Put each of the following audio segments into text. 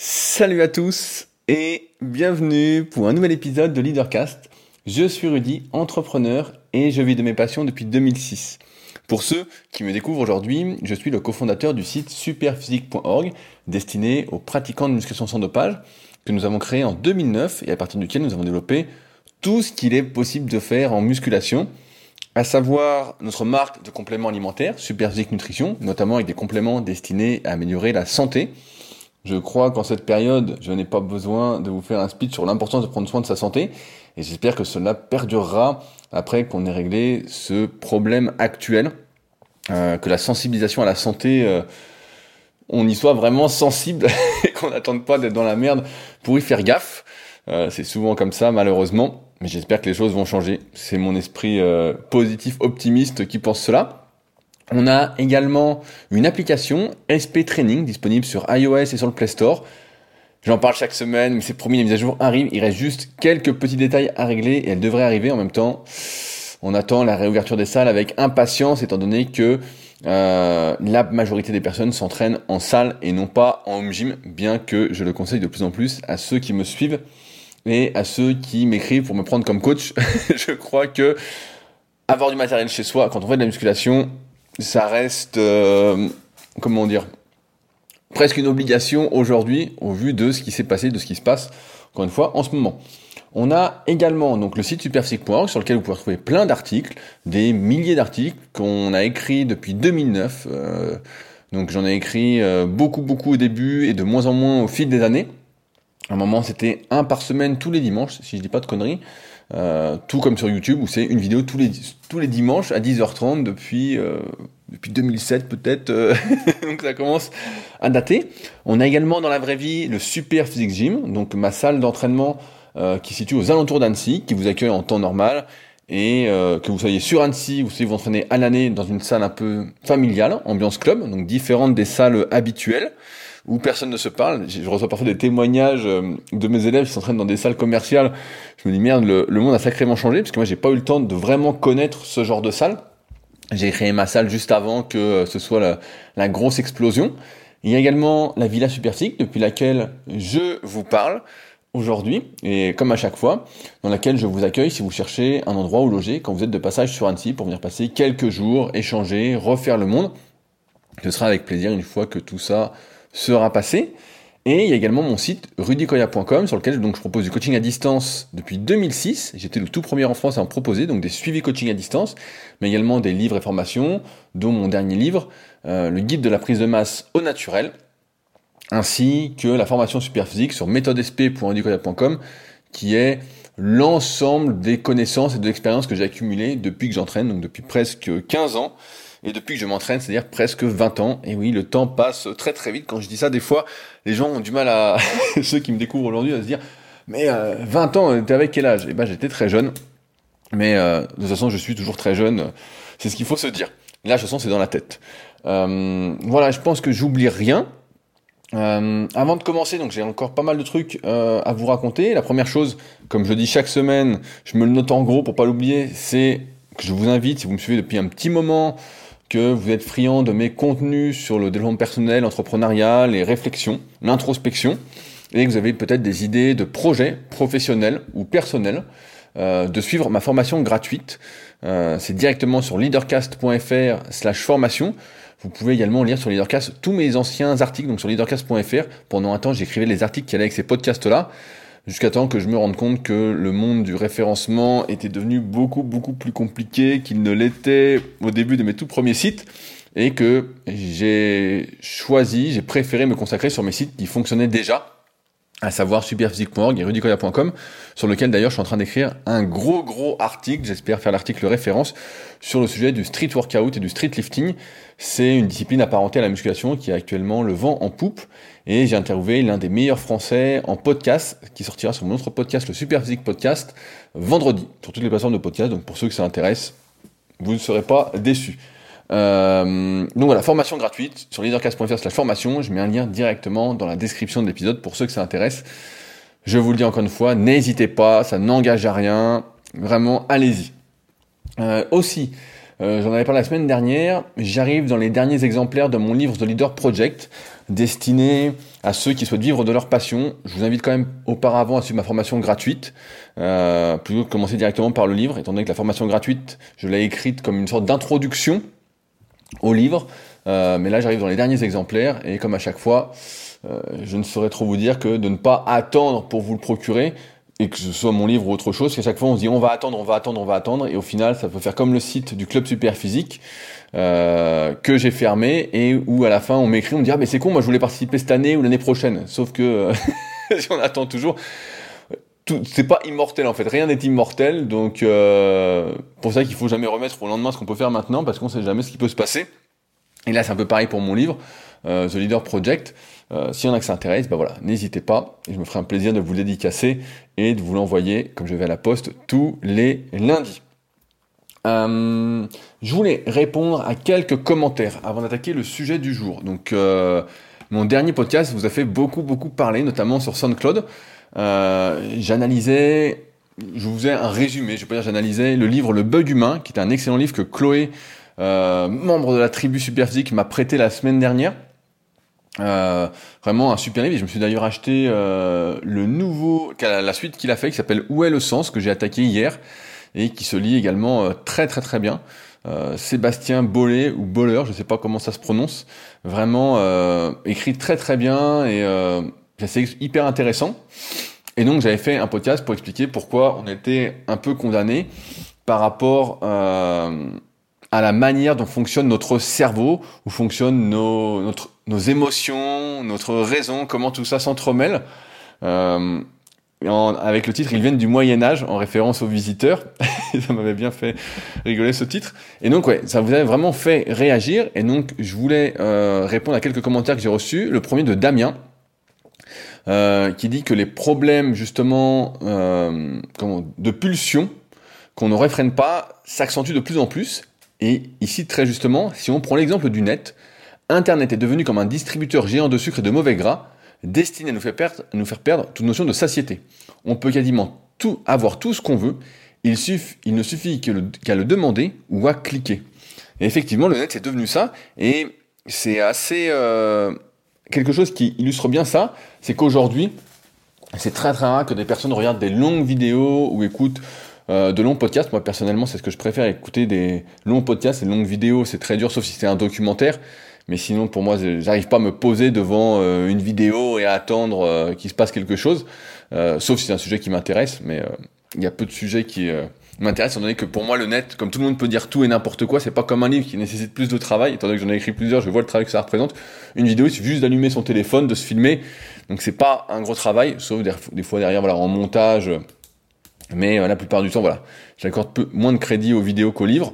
Salut à tous et bienvenue pour un nouvel épisode de Leadercast. Je suis Rudy, entrepreneur et je vis de mes passions depuis 2006. Pour ceux qui me découvrent aujourd'hui, je suis le cofondateur du site superphysique.org destiné aux pratiquants de musculation sans dopage que nous avons créé en 2009 et à partir duquel nous avons développé tout ce qu'il est possible de faire en musculation, à savoir notre marque de compléments alimentaires, Superphysique Nutrition, notamment avec des compléments destinés à améliorer la santé, je crois qu'en cette période, je n'ai pas besoin de vous faire un speech sur l'importance de prendre soin de sa santé. Et j'espère que cela perdurera après qu'on ait réglé ce problème actuel, euh, que la sensibilisation à la santé, euh, on y soit vraiment sensible et qu'on n'attende pas d'être dans la merde pour y faire gaffe. Euh, c'est souvent comme ça, malheureusement. Mais j'espère que les choses vont changer. C'est mon esprit positif, optimiste qui pense cela. On a également une application SP Training disponible sur iOS et sur le Play Store. J'en parle chaque semaine, mais c'est promis, les mises à jour arrivent. Il reste juste quelques petits détails à régler et elles devraient arriver en même temps. On attend la réouverture des salles avec impatience étant donné que euh, la majorité des personnes s'entraînent en salle et non pas en home gym, bien que je le conseille de plus en plus à ceux qui me suivent et à ceux qui m'écrivent pour me prendre comme coach. je crois que avoir du matériel chez soi quand on fait de la musculation, ça reste, euh, comment dire, presque une obligation aujourd'hui au vu de ce qui s'est passé, de ce qui se passe, encore une fois, en ce moment. On a également donc le site superphysique.org sur lequel vous pouvez retrouver plein d'articles, des milliers d'articles qu'on a écrits depuis 2009. Euh, donc j'en ai écrit euh, beaucoup beaucoup au début et de moins en moins au fil des années. À un moment c'était un par semaine tous les dimanches, si je dis pas de conneries. Euh, tout comme sur YouTube où c'est une vidéo tous les, tous les dimanches à 10h30 depuis, euh, depuis 2007 peut-être, euh, donc ça commence à dater. On a également dans la vraie vie le Super Physique Gym, donc ma salle d'entraînement qui se situe aux alentours d'Annecy, qui vous accueille en temps normal et que vous soyez sur Annecy, vous soyez vous entraîner à l'année dans une salle un peu familiale, ambiance club, donc différente des salles habituelles où personne ne se parle. Je reçois parfois des témoignages euh, de mes élèves qui s'entraînent dans des salles commerciales. Je me dis merde, le, monde a sacrément changé parce que moi j'ai pas eu le temps de vraiment connaître ce genre de salle. J'ai créé ma salle juste avant que euh, ce soit la, grosse explosion. Il y a également la Villa Superphysique depuis laquelle je vous parle aujourd'hui et comme à chaque fois dans laquelle je vous accueille si vous cherchez un endroit où loger quand vous êtes de passage sur Annecy pour venir passer quelques jours, échanger, refaire le monde. Ce sera avec plaisir une fois que tout ça sera passé. Et il y a également mon site rudicoya.com sur lequel donc, je propose du coaching à distance depuis 2006. J'étais le tout premier en France à en proposer, donc des suivis coaching à distance, mais également des livres et formations, dont mon dernier livre, euh, le guide de la prise de masse au naturel, ainsi que la formation super physique sur méthodesp.rudicoya.com, qui est l'ensemble des connaissances et de l'expérience que j'ai accumulées depuis que j'entraîne, donc depuis presque 15 ans, et depuis que je m'entraîne, c'est-à-dire presque 20 ans. Et oui, le temps passe très très vite. Quand je dis ça, des fois, les gens ont du mal à, ceux qui me découvrent aujourd'hui, à se dire, mais 20 euh, ans, t'es avec quel âge? Eh ben, j'étais très jeune. Mais euh, de toute façon, je suis toujours très jeune. C'est ce qu'il faut se dire. Là, de toute façon, c'est dans la tête. Euh, voilà, je pense que j'oublie rien. avant de commencer, donc j'ai encore pas mal de trucs à vous raconter. La première chose, comme je dis chaque semaine, je me le note en gros pour pas l'oublier, c'est que je vous invite, si vous me suivez depuis un petit moment, que vous êtes friand de mes contenus sur le développement personnel, l'entrepreneuriat, les réflexions, l'introspection, et que vous avez peut-être des idées de projets professionnels ou personnels, euh, de suivre ma formation gratuite. Euh, c'est directement sur leadercast.fr slash formation. Vous pouvez également lire sur Leadercast tous mes anciens articles, donc sur leadercast.fr. Pendant un temps, j'écrivais les articles qui allaient avec ces podcasts-là jusqu'à temps que je me rende compte que le monde du référencement était devenu beaucoup beaucoup plus compliqué qu'il ne l'était au début de mes tout premiers sites et que j'ai choisi, j'ai préféré me consacrer sur mes sites qui fonctionnaient déjà, à savoir superphysique.org et rudicoya.com, sur lequel d'ailleurs je suis en train d'écrire un gros gros article, j'espère faire l'article référence, sur le sujet du street workout et du street lifting. C'est une discipline apparentée à la musculation qui a actuellement le vent en poupe et j'ai interviewé l'un des meilleurs français en podcast qui sortira sur mon autre podcast, le Super Physique Podcast, vendredi, sur toutes les plateformes de podcast. Donc pour ceux que ça intéresse, vous ne serez pas déçus. Euh, donc voilà, formation gratuite sur leadercast.fr slash formation. Je mets un lien directement dans la description de l'épisode pour ceux que ça intéresse. Je vous le dis encore une fois, n'hésitez pas, ça n'engage à rien. Vraiment, allez-y. Euh, aussi, euh, j'en avais parlé la semaine dernière, j'arrive dans les derniers exemplaires de mon livre The Leader Project, destiné à ceux qui souhaitent vivre de leur passion. Je vous invite quand même auparavant à suivre ma formation gratuite, euh, plutôt que de commencer directement par le livre, étant donné que la formation gratuite, je l'ai écrite comme une sorte d'introduction au livre. Euh, mais là, j'arrive dans les derniers exemplaires, et comme à chaque fois, euh, je ne saurais trop vous dire que de ne pas attendre pour vous le procurer, et que ce soit mon livre ou autre chose, qu'à chaque fois on se dit on va attendre, on va attendre, on va attendre, et au final ça peut faire comme le site du club super physique euh, que j'ai fermé et où à la fin on m'écrit, on me dit ah mais c'est con, moi je voulais participer cette année ou l'année prochaine, sauf que si on attend toujours, c'est pas immortel en fait, rien n'est immortel, donc euh, pour ça qu'il faut jamais remettre au lendemain ce qu'on peut faire maintenant parce qu'on sait jamais ce qui peut se passer. Et là c'est un peu pareil pour mon livre, euh, The Leader Project. Euh, S'il y en a que ça intéresse, bah voilà, n'hésitez pas, je me ferai un plaisir de vous le dédicacer et de vous l'envoyer, comme je vais à la poste, tous les lundis. Je voulais répondre à quelques commentaires avant d'attaquer le sujet du jour. Donc, mon dernier podcast vous a fait beaucoup, beaucoup parler, notamment sur SoundCloud. Euh, j'analysais, je vous ai un résumé, je peux dire j'analysais le livre Le Bug Humain, qui est un excellent livre que Chloé, euh, membre de la tribu Superphysique, m'a prêté la semaine dernière. Euh, vraiment un super livre. Je me suis d'ailleurs acheté euh, le nouveau, la suite qu'il a fait, qui s'appelle Où est le sens, que j'ai attaqué hier et qui se lit également euh, très très très bien. Sébastien Bollet ou Boller, je sais pas comment ça se prononce, vraiment écrit très très bien et c'est hyper intéressant. Et donc j'avais fait un podcast pour expliquer pourquoi on était un peu condamné par rapport à la manière dont fonctionne notre cerveau, où fonctionnent nos, notre, nos émotions, notre raison, comment tout ça s'entremêle. Euh, avec le titre, ils viennent du Moyen Âge, en référence aux visiteurs. ça m'avait bien fait rigoler ce titre. Et donc, ouais, ça vous avait vraiment fait réagir. Et donc, je voulais euh, répondre à quelques commentaires que j'ai reçus. Le premier de Damien, euh, qui dit que les problèmes justement euh, de pulsion qu'on ne réfrène pas s'accentuent de plus en plus et ici, très justement, si on prend l'exemple du net, Internet est devenu comme un distributeur géant de sucre et de mauvais gras, destiné à nous faire perdre, nous faire perdre toute notion de satiété. On peut quasiment tout, avoir tout ce qu'on veut, il, il ne suffit qu'à le, le, demander ou à cliquer. Et effectivement, le net c'est devenu ça, et c'est assez... Euh, quelque chose qui illustre bien ça, c'est qu'aujourd'hui, c'est très très rare que des personnes regardent des longues vidéos ou écoutent euh, de longs podcasts, moi personnellement, c'est ce que je préfère écouter des longs podcasts, des longues vidéos, c'est très dur, sauf si c'est un documentaire. Mais sinon, pour moi, j'arrive pas à me poser devant euh, une vidéo et à attendre euh, qu'il se passe quelque chose, sauf si c'est un sujet qui m'intéresse. Mais il y a peu de sujets qui m'intéressent, étant donné que pour moi, le net, comme tout le monde peut dire tout et n'importe quoi, c'est pas comme un livre qui nécessite plus de travail. Étant donné que j'en ai écrit plusieurs, je vois le travail que ça représente. Une vidéo, il suffit juste d'allumer son téléphone, de se filmer. Donc c'est pas un gros travail, sauf des fois derrière, voilà, en montage mais euh, la plupart du temps, voilà, j'accorde moins de crédit aux vidéos qu'aux livres.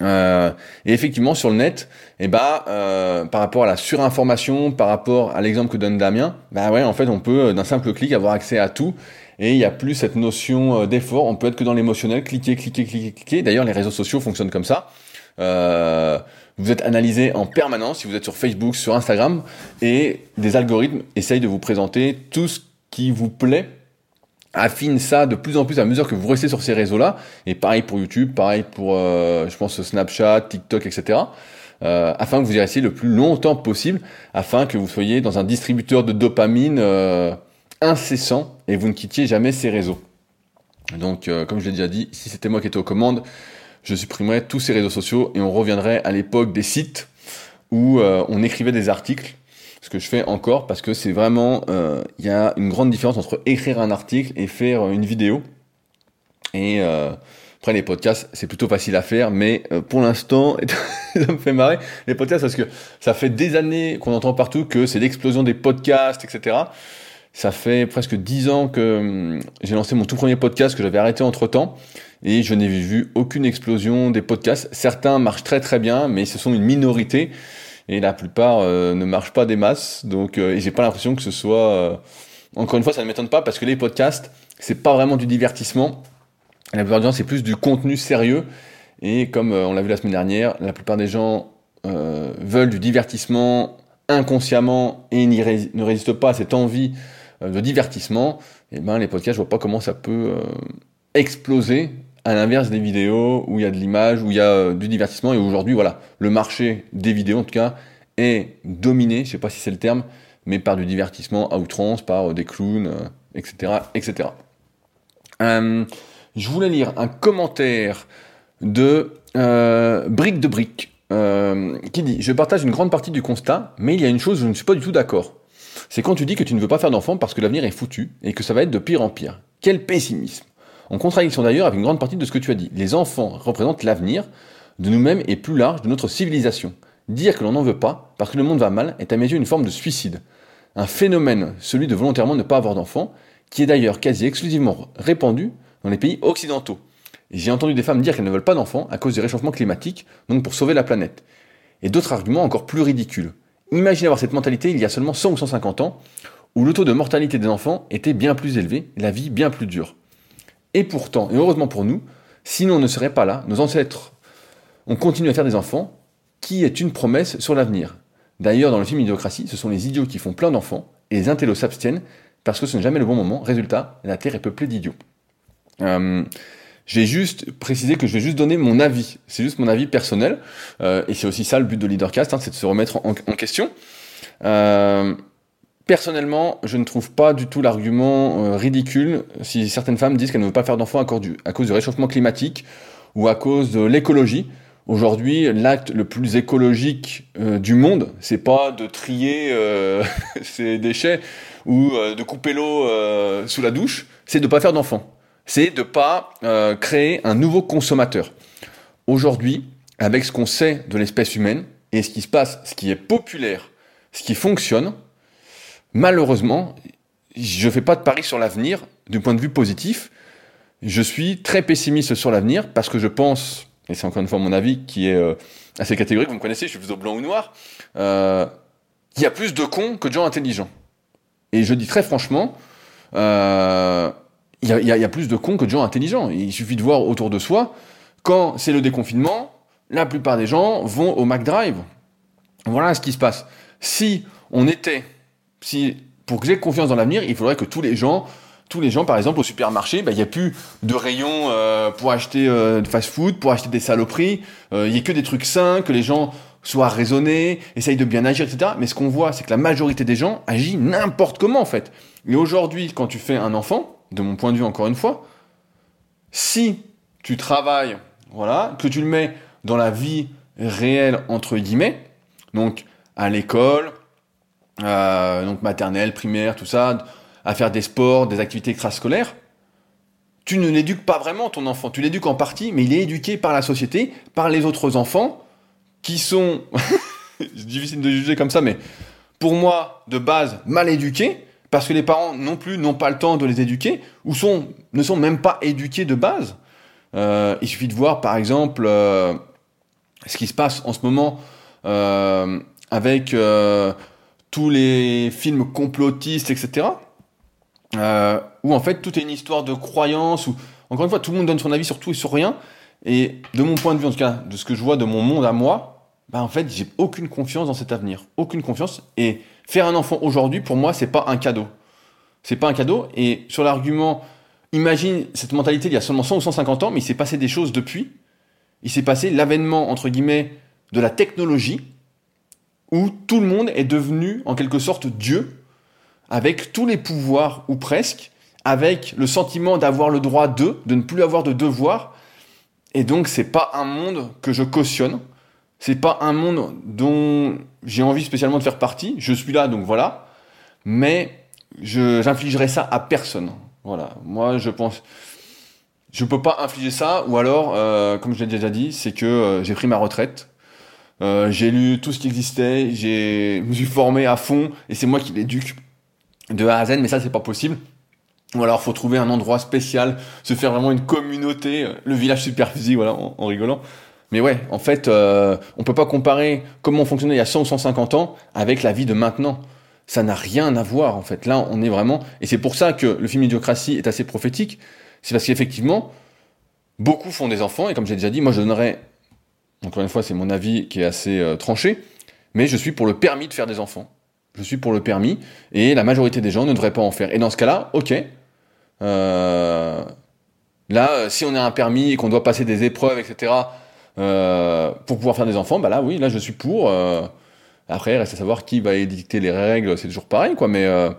Euh, et effectivement, sur le net, eh euh, par rapport à la surinformation, par rapport à l'exemple que donne Damien, bah ouais, en fait, on peut d'un simple clic avoir accès à tout. Et il n'y a plus cette notion d'effort. On peut être que dans l'émotionnel, cliquer, cliquer, cliquer, cliquer. D'ailleurs, les réseaux sociaux fonctionnent comme ça. vous êtes analysé en permanence si vous êtes sur Facebook, sur Instagram, et des algorithmes essayent de vous présenter tout ce qui vous plaît affine ça de plus en plus à mesure que vous restez sur ces réseaux-là. Et pareil pour YouTube, pareil pour, euh, je pense, Snapchat, TikTok, etc. Euh, afin que vous y restiez le plus longtemps possible, afin que vous soyez dans un distributeur de dopamine euh, incessant et vous ne quittiez jamais ces réseaux. Donc, comme je l'ai déjà dit, si c'était moi qui étais aux commandes, je supprimerais tous ces réseaux sociaux et on reviendrait à l'époque des sites où on écrivait des articles ce que je fais encore parce que c'est vraiment, euh, il y a une grande différence entre écrire un article et faire une vidéo. Et euh, après les podcasts, c'est plutôt facile à faire, mais euh, pour l'instant, ça me fait marrer les podcasts parce que ça fait des années qu'on entend partout que c'est l'explosion des podcasts, etc. Ça fait presque dix ans que hum, j'ai lancé mon tout premier podcast que j'avais arrêté entre temps et je n'ai vu aucune explosion des podcasts. Certains marchent très très bien, mais ce sont une minorité et la plupart euh, ne marchent pas des masses. Donc, euh, j'ai pas l'impression que ce soit. Euh, encore une fois, ça ne m'étonne pas parce que les podcasts, c'est pas vraiment du divertissement. La plupart du temps, c'est plus du contenu sérieux. Et comme on l'a vu la semaine dernière, la plupart des gens veulent du divertissement inconsciemment et ne résistent pas à cette envie de divertissement. Et ben, les podcasts, je vois pas comment ça peut exploser à l'inverse des vidéos où il y a de l'image, où il y a euh, du divertissement, et aujourd'hui, voilà, le marché des vidéos, en tout cas, est dominé, je sais pas si c'est le terme, mais par du divertissement à outrance, par des clowns, etc., etc. je voulais lire un commentaire de Brique de Brique qui dit Je partage une grande partie du constat, mais il y a une chose où je ne suis pas du tout d'accord. C'est quand tu dis que tu ne veux pas faire d'enfant parce que l'avenir est foutu et que ça va être de pire en pire. Quel pessimisme En contradiction d'ailleurs avec une grande partie de ce que tu as dit. Les enfants représentent l'avenir de nous-mêmes et plus large de notre civilisation. Dire que l'on n'en veut pas parce que le monde va mal est à mes yeux une forme de suicide. Un phénomène, celui de volontairement ne pas avoir d'enfants, qui est d'ailleurs quasi exclusivement répandu dans les pays occidentaux. J'ai entendu des femmes dire qu'elles ne veulent pas d'enfants à cause du réchauffement climatique, donc pour sauver la planète. Et d'autres arguments encore plus ridicules. Imaginez avoir cette mentalité il y a seulement 100 ou 150 ans, où le taux de mortalité des enfants était bien plus élevé, la vie bien plus dure. Et pourtant, et heureusement pour nous, sinon on ne serait pas là, nos ancêtres ont continué à faire des enfants, qui est une promesse sur l'avenir. D'ailleurs, dans le film Idiocratie, ce sont les idiots qui font plein d'enfants, et les intellos s'abstiennent, parce que ce n'est jamais le bon moment. Résultat, la Terre est peuplée d'idiots. Euh, j'ai juste précisé que je vais juste donner mon avis. C'est juste mon avis personnel. Euh, et c'est aussi ça le but de Leadercast, hein, c'est de se remettre en, question. Euh, personnellement, je ne trouve pas du tout l'argument euh, ridicule si certaines femmes disent qu'elles ne veulent pas faire d'enfants à, à, cause du réchauffement climatique ou à cause de l'écologie. Aujourd'hui, l'acte le plus écologique du monde, c'est pas de trier ses déchets ou de couper l'eau sous la douche, c'est de pas faire d'enfants c'est de ne pas euh, créer un nouveau consommateur. Aujourd'hui, avec ce qu'on sait de l'espèce humaine et ce qui se passe, ce qui est populaire, ce qui fonctionne, malheureusement, je ne fais pas de pari sur l'avenir du point de vue positif. Je suis très pessimiste sur l'avenir parce que je pense, et c'est encore une fois mon avis qui est euh, assez catégorique, vous me connaissez, je suis plutôt blanc ou noir, euh, il y a plus de cons que de gens intelligents. Et je dis très franchement, il y, a, plus de cons que de gens intelligents. Il suffit de voir autour de soi, quand c'est le déconfinement, la plupart des gens vont au McDrive. Voilà ce qui se passe. Si on était, si pour que j'ai confiance dans l'avenir, il faudrait que tous les gens, tous les gens, par exemple, au supermarché, bah, il n'y a plus de rayons euh, pour acheter euh, de fast-food, pour acheter des saloperies. Euh, il n'y a que des trucs sains, que les gens soient raisonnés, essayent de bien agir, etc. Mais ce qu'on voit, c'est que la majorité des gens agit n'importe comment, en fait. Et aujourd'hui, quand tu fais un enfant, de mon point de vue encore une fois, si tu travailles, voilà, que tu le mets dans la vie réelle entre guillemets, donc à l'école, euh, donc maternelle, primaire, tout ça, à faire des sports, des activités extrascolaires, tu ne l'éduques pas vraiment ton enfant. Tu l'éduques en partie, mais il est éduqué par la société, par les autres enfants, qui sont, difficile de juger comme ça, mais pour moi, de base, mal éduqués, parce que les parents non plus n'ont pas le temps de les éduquer, ou ne sont même pas éduqués de base. Euh, il suffit de voir par exemple euh, ce qui se passe en ce moment euh, avec tous les films complotistes, etc. où en fait tout est une histoire de croyance, où encore une fois tout le monde donne son avis sur tout et sur rien. Et de mon point de vue, en tout cas, de ce que je vois de mon monde à moi, bah en fait j'ai aucune confiance dans cet avenir, aucune confiance. Et Faire un enfant aujourd'hui, pour moi, c'est pas un cadeau. C'est pas un cadeau. Et sur l'argument, imagine cette mentalité il y a seulement 100 ou 150 ans, mais il s'est passé des choses depuis. Il s'est passé l'avènement, entre guillemets, de la technologie, où tout le monde est devenu, en quelque sorte, Dieu, avec tous les pouvoirs, ou presque, avec le sentiment d'avoir le droit de, de ne plus avoir de devoir. Et donc, c'est pas un monde que je cautionne. C'est pas un monde dont j'ai envie spécialement de faire partie. Je suis là, donc voilà. Mais j'infligerai ça à personne. Voilà. Moi, je pense, je peux pas infliger ça. Ou alors, euh, comme je l'ai déjà dit, c'est que euh, j'ai pris ma retraite. Euh, j'ai lu tout ce qui existait. J'ai me suis formé à fond et c'est moi qui l'éduque de A à Z. Mais ça, c'est pas possible. Ou alors, faut trouver un endroit spécial, se faire vraiment une communauté, le village superphysique, voilà, en rigolant. Mais ouais, en fait, euh, on peut pas comparer comment on fonctionnait il y a 100 ou 150 ans avec la vie de maintenant. Ça n'a rien à voir, en fait. Là, on est vraiment... Et c'est pour ça que le film Idiocratie est assez prophétique. C'est parce qu'effectivement, beaucoup font des enfants, et comme j'ai déjà dit, moi je donnerais... Encore une fois, c'est mon avis qui est assez euh, tranché, mais je suis pour le permis de faire des enfants. Je suis pour le permis, et la majorité des gens ne devraient pas en faire. Et dans ce cas-là, ok. Euh, là, si on a un permis et qu'on doit passer des épreuves, etc., euh, pour pouvoir faire des enfants, bah là oui, là je suis pour. Euh, Après, reste à savoir qui va édicter les règles, c'est toujours pareil, quoi. Mais, euh,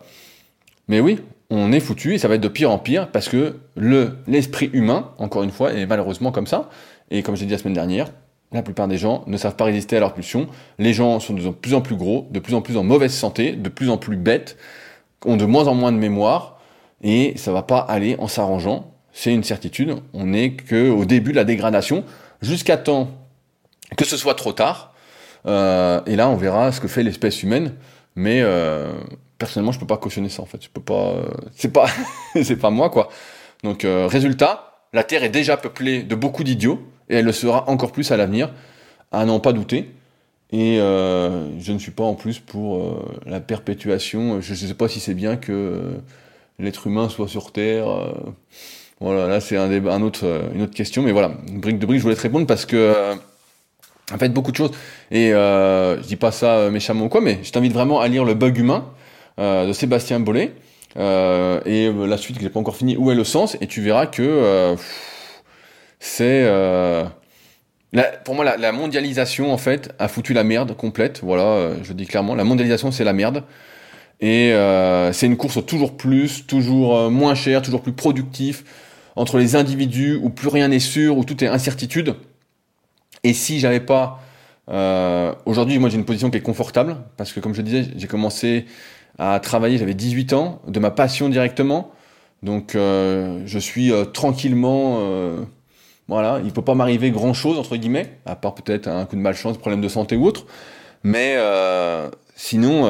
mais oui, on est foutu et ça va être de pire en pire parce que le l'esprit humain, encore une fois, est malheureusement comme ça. Et comme j'ai dit la semaine dernière, la plupart des gens ne savent pas résister à leur pulsion. Les gens sont de plus en plus gros, de plus en plus en mauvaise santé, de plus en plus bêtes, ont de moins en moins de mémoire, et ça va pas aller en s'arrangeant. C'est une certitude. On n'est que au début de la dégradation, jusqu'à temps que ce soit trop tard. Euh, et là, on verra ce que fait l'espèce humaine. Mais euh, personnellement, je peux pas cautionner ça en fait. Je peux pas. Euh, c'est pas. c'est pas moi quoi. Donc résultat, la Terre est déjà peuplée de beaucoup d'idiots et elle le sera encore plus à l'avenir, à n'en pas douter. Et je ne suis pas en plus pour la perpétuation. Je ne sais pas si c'est bien que l'être humain soit sur Terre. Voilà, là c'est un, autre, euh, une autre question. Mais voilà, brique de brique, je voulais te répondre parce que euh, en fait beaucoup de choses. Et euh, je dis pas ça euh, méchamment ou quoi, mais je t'invite vraiment à lire Le Bug humain euh, de Sébastien Bollet. Euh, et la suite que j'ai pas encore fini, où est le sens? Et tu verras que c'est pour moi la, mondialisation en fait a foutu la merde complète. Voilà, je le dis clairement, la mondialisation c'est la merde. Et c'est une course toujours plus, toujours moins cher, toujours plus productif entre les individus où plus rien n'est sûr, où tout est incertitude. Et si j'avais pas euh, aujourd'hui, moi j'ai une position qui est confortable parce que comme je disais, j'ai commencé à travailler, j'avais 18 ans, de ma passion directement. Donc euh, je suis euh, tranquillement, voilà, il peut pas m'arriver grand chose entre guillemets, à part peut-être un coup de malchance, problème de santé ou autre. Mais sinon,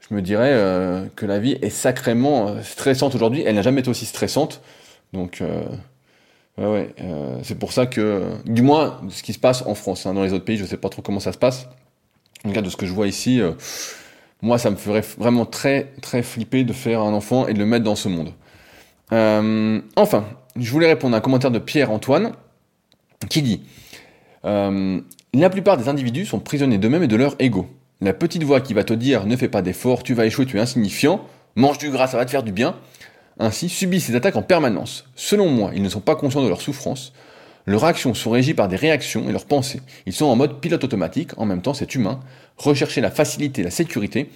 je me dirais que la vie est sacrément stressante aujourd'hui. Elle n'a jamais été aussi stressante. Donc euh, ouais, euh, c'est pour ça que, du moins, ce qui se passe en France, hein, dans les autres pays, je sais pas trop comment ça se passe. En cas, de ce que je vois ici. euh, moi, ça me ferait vraiment très, très flipper de faire un enfant et de le mettre dans ce monde. Enfin, je voulais répondre à un commentaire de Pierre-Antoine qui dit La plupart des individus sont prisonniers d'eux-mêmes et de leur ego. La petite voix qui va te dire ne fais pas d'efforts, tu vas échouer, tu es insignifiant, mange du gras, ça va te faire du bien, ainsi subissent ces attaques en permanence. Selon moi, ils ne sont pas conscients de leur souffrance. Leurs actions sont régies par des réactions et leurs pensées. Ils sont en mode pilote automatique, en même temps c'est humain. Rechercher la facilité, la sécurité.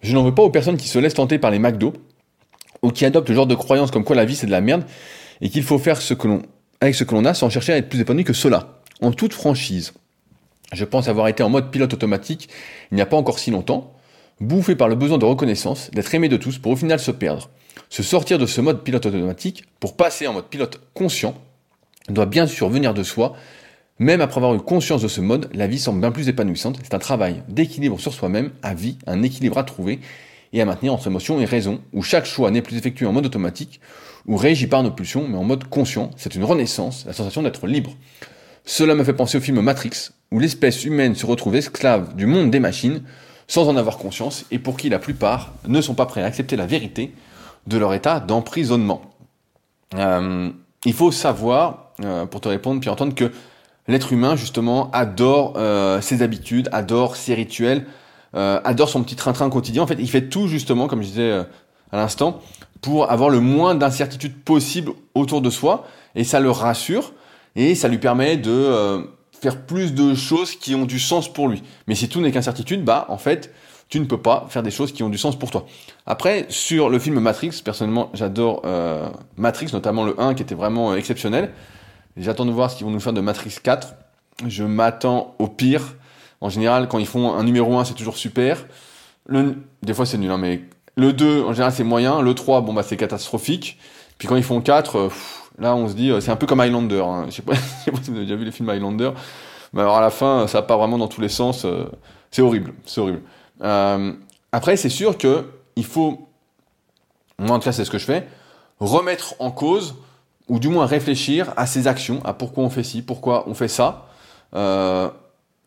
Je n'en veux pas aux personnes qui se laissent tenter par les McDo, ou qui adoptent le genre de croyance comme quoi la vie c'est de la merde, et qu'il faut faire ce que l'on, avec ce que l'on a sans chercher à être plus épanoui que cela. En toute franchise. Je pense avoir été en mode pilote automatique il n'y a pas encore si longtemps, bouffé par le besoin de reconnaissance, d'être aimé de tous pour au final se perdre. Se sortir de ce mode pilote automatique pour passer en mode pilote conscient doit bien sûr venir de soi. Même après avoir eu conscience de ce mode, la vie semble bien plus épanouissante. C'est un travail d'équilibre sur soi-même, à vie, un équilibre à trouver et à maintenir entre émotion et raison, où chaque choix n'est plus effectué en mode automatique ou régi par nos pulsions, mais en mode conscient. C'est une renaissance, la sensation d'être libre. Cela me fait penser au film Matrix, où l'espèce humaine se retrouve esclave du monde des machines, sans en avoir conscience, et pour qui la plupart ne sont pas prêts à accepter la vérité de leur état d'emprisonnement. Euh, il faut savoir, euh, pour te répondre, Pierre-Antoine, que l'être humain, justement, adore euh, ses habitudes, adore ses rituels, adore son petit train-train quotidien. En fait, il fait tout, justement, comme je disais à l'instant, pour avoir le moins d'incertitudes possible autour de soi, et ça le rassure, et ça lui permet de faire plus de choses qui ont du sens pour lui. Mais si tout n'est qu'incertitude, bah, en fait, tu ne peux pas faire des choses qui ont du sens pour toi. Après, sur le film Matrix, personnellement, j'adore euh, Matrix, notamment le 1 qui était vraiment euh, exceptionnel. J'attends de voir ce qu'ils vont nous faire de Matrix 4. Je m'attends au pire. En général, quand ils font un numéro 1, c'est toujours super. Des fois, c'est nul, hein, mais le 2, en général, c'est moyen. Le 3, bon, bah, c'est catastrophique. Puis quand ils font 4, euh, là, on se dit, c'est un peu comme Highlander. Hein. Je sais pas, si vous avez déjà vu les films Highlander. Mais alors, à la fin, ça part vraiment dans tous les sens. c'est horrible. C'est horrible. Euh, après, c'est sûr que il faut, moi en tout cas c'est ce que je fais, remettre en cause, ou du moins réfléchir à ses actions, à pourquoi on fait ci, pourquoi on fait ça, euh,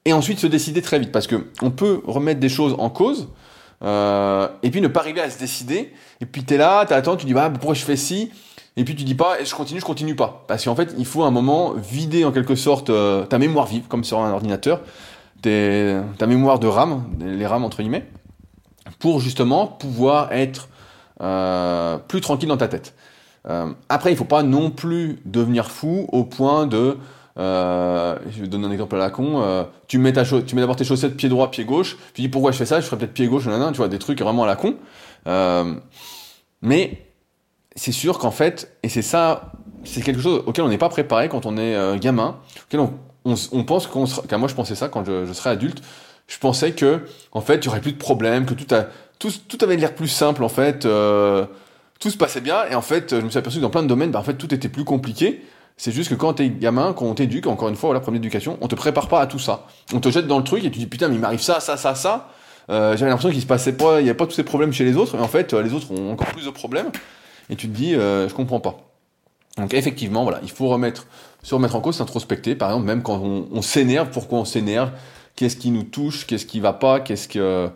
et ensuite se décider très vite, parce que on peut remettre des choses en cause, euh, et puis ne pas arriver à se décider, et puis t'es là, t'attends, tu dis bah pourquoi je fais ci, et puis tu dis pas, je continue, je continue pas, parce qu'en fait il faut un moment vider en quelque sorte ta mémoire vive, comme sur un ordinateur, ta mémoire de RAM, les RAM entre guillemets, pour justement pouvoir être euh, plus tranquille dans ta tête. Euh, après, il faut pas non plus devenir fou au point de Euh, je vais donner un exemple à la con. Tu mets d'abord tes chaussettes pied droit, pied gauche. Tu dis pourquoi je fais ça Je ferais peut-être pied gauche, nan, tu vois, des trucs vraiment à la con. Mais c'est sûr qu'en fait, et c'est ça, c'est quelque chose auquel on n'est pas préparé quand on est gamin, auquel on, on, on pense qu'on car moi je pensais ça quand je, je serais adulte, je pensais que en fait il y aurait plus de problèmes, que tout a, tout, tout avait l'air plus simple en fait, euh, tout se passait bien et en fait je me suis aperçu que dans plein de domaines, bah, en fait tout était plus compliqué. C'est juste que quand t'es gamin, quand on t'éduque, encore une fois, voilà, première éducation, on te prépare pas à tout ça. On te jette dans le truc et tu dis putain mais il m'arrive ça, ça, ça, ça. Euh, J'avais l'impression qu'il se passait pas, il y avait pas tous ces problèmes chez les autres, mais en fait les autres ont encore plus de problèmes et tu te dis euh, je comprends pas. Donc effectivement, voilà, il faut remettre, se remettre en cause, s'introspecter. Par exemple, même quand on, s'énerve, pourquoi on s'énerve, qu'est-ce qui nous touche, qu'est-ce qui va pas, qu'est-ce que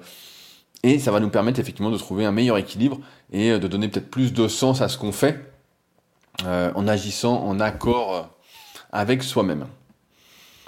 et ça va nous permettre effectivement de trouver un meilleur équilibre et de donner peut-être plus de sens à ce qu'on fait euh, en agissant en accord avec soi-même.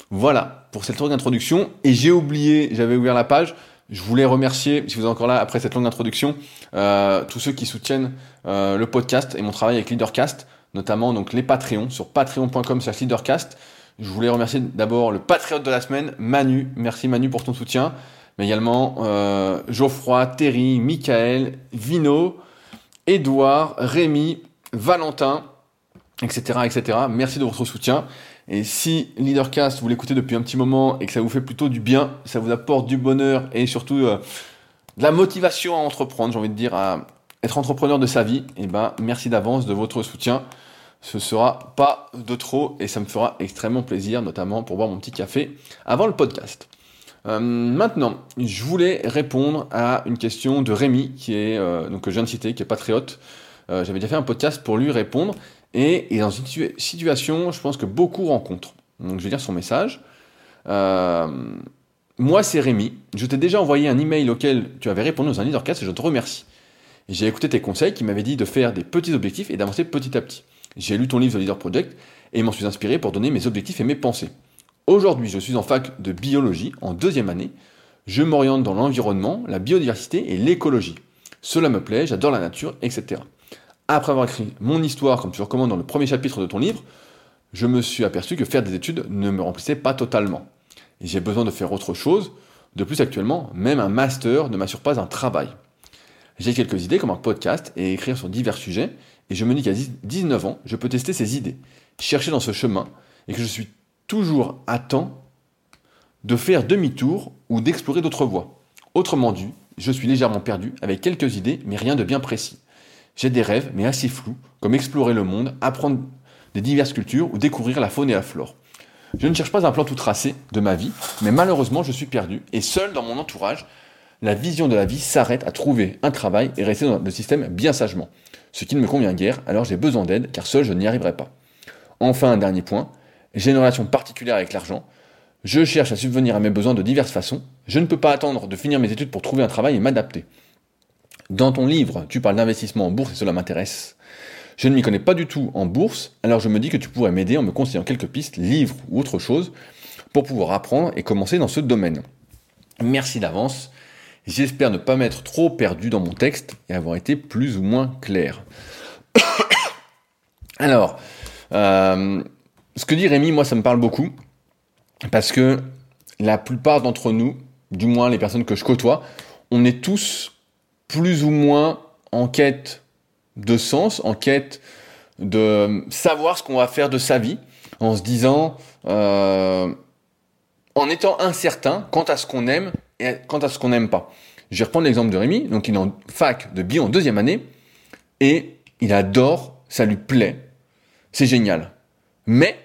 Voilà pour cette longue introduction. Et j'ai oublié, j'avais ouvert la page. Je voulais remercier, si vous êtes encore là après cette longue introduction, euh, tous ceux qui soutiennent euh, le podcast et mon travail avec Leadercast, notamment donc les Patreons sur patreon.com/leadercast. Je voulais remercier d'abord le patriote de la semaine, Manu. Merci Manu pour ton soutien. Mais également euh, Geoffroy, Terry, Michael, Vino, Edouard, Rémi, Valentin, etc., etc. Merci de votre soutien. Et si Leadercast, vous l'écoutez depuis un petit moment et que ça vous fait plutôt du bien, ça vous apporte du bonheur et surtout euh, de la motivation à entreprendre, j'ai envie de dire, être entrepreneur de sa vie, eh ben merci d'avance de votre soutien. Ce sera pas de trop et ça me fera extrêmement plaisir, notamment pour boire mon petit café avant le podcast. Euh, maintenant, je voulais répondre à une question de Rémi, qui est euh, donc que je viens de citer, qui est patriote. Euh, J'avais déjà fait un podcast pour lui répondre et est dans une situation, je pense que beaucoup rencontrent. Donc je vais lire son message. Euh, moi, c'est Rémi. Je t'ai déjà envoyé un email auquel tu avais répondu dans un leadercast et je te remercie. J'ai écouté tes conseils qui m'avaient dit de faire des petits objectifs et d'avancer petit à petit. J'ai lu ton livre The Leader Project et m'en suis inspiré pour donner mes objectifs et mes pensées. Aujourd'hui, je suis en fac de biologie en deuxième année. Je m'oriente dans l'environnement, la biodiversité et l'écologie. Cela me plaît, j'adore la nature, etc. Après avoir écrit mon histoire, comme tu recommandes dans le premier chapitre de ton livre, je me suis aperçu que faire des études ne me remplissait pas totalement. J'ai besoin de faire autre chose. De plus, actuellement, même un master ne m'assure pas un travail. J'ai quelques idées comme un podcast et écrire sur divers sujets, et je me dis qu'à 19 ans, je peux tester ces idées, chercher dans ce chemin, et que je suis toujours à temps de faire demi-tour ou d'explorer d'autres voies. Autrement dit, je suis légèrement perdu, avec quelques idées, mais rien de bien précis. J'ai des rêves, mais assez flous, comme explorer le monde, apprendre des diverses cultures ou découvrir la faune et la flore. Je ne cherche pas un plan tout tracé de ma vie, mais malheureusement je suis perdu, et seul dans mon entourage, la vision de la vie s'arrête à trouver un travail et rester dans le système bien sagement. Ce qui ne me convient guère, alors j'ai besoin d'aide, car seul je n'y arriverai pas. Enfin, un dernier point, j'ai une relation particulière avec l'argent. Je cherche à subvenir à mes besoins de diverses façons. Je ne peux pas attendre de finir mes études pour trouver un travail et m'adapter. Dans ton livre, tu parles d'investissement en bourse et cela m'intéresse. Je ne m'y connais pas du tout en bourse, alors je me dis que tu pourrais m'aider en me conseillant quelques pistes, livres ou autre chose, pour pouvoir apprendre et commencer dans ce domaine. Merci d'avance. J'espère ne pas m'être trop perdu dans mon texte et avoir été plus ou moins clair. alors, euh, ce que dit Rémi, moi, ça me parle beaucoup, parce que la plupart d'entre nous, du moins les personnes que je côtoie, on est tous plus ou moins en quête de sens, en quête de savoir ce qu'on va faire de sa vie, en se disant, euh, en étant incertain quant à ce qu'on aime et quant à ce qu'on n'aime pas. Je vais reprendre l'exemple de Rémi, donc il est en fac de bio en deuxième année, et il adore, ça lui plaît, c'est génial. Mais,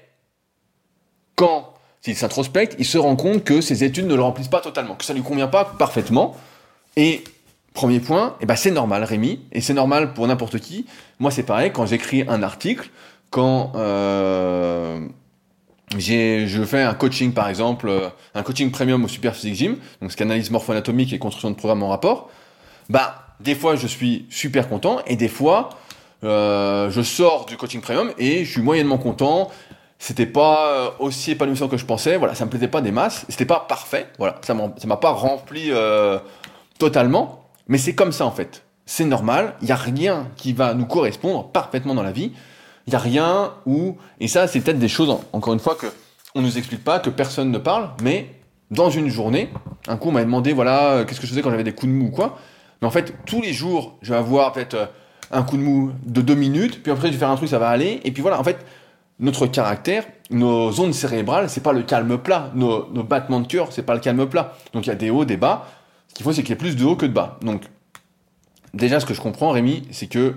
quand il s'introspecte, il se rend compte que ses études ne le remplissent pas totalement, que ça lui convient pas parfaitement, et Premier point, eh ben c'est normal Rémi, et c'est normal pour n'importe qui. Moi c'est pareil, quand j'écris un article, quand euh, je fais un coaching par exemple, euh, un coaching premium au Super Physique Gym, donc c'est analyse morpho-anatomique et construction de programme en rapport, bah des fois je suis super content, et des fois euh, je sors du coaching premium et je suis moyennement content. C'était pas euh, aussi épanouissant que je pensais, voilà, ça me plaisait pas des masses, c'était pas parfait, voilà, ça m'a pas rempli totalement, mais c'est comme ça en fait. C'est normal, il n'y a rien qui va nous correspondre parfaitement dans la vie. Il n'y a rien où... Et ça, c'est peut-être des choses, encore une fois, que on nous explique pas que personne ne parle, mais dans une journée, un coup on m'a demandé voilà euh, qu'est-ce que je faisais quand j'avais des coups de mou ou quoi. Mais en fait, tous les jours, je vais avoir peut-être euh, un coup de mou de deux minutes, puis après je vais faire un truc, ça va aller, et puis voilà, en fait, notre caractère, nos zones cérébrales, c'est pas le calme plat, nos, nos battements de cœur, c'est pas le calme plat. Donc il y a des hauts, des bas. Ce qu'il faut, c'est qu'il y ait plus de hauts que de bas. Donc, déjà, ce que je comprends, Rémi, c'est que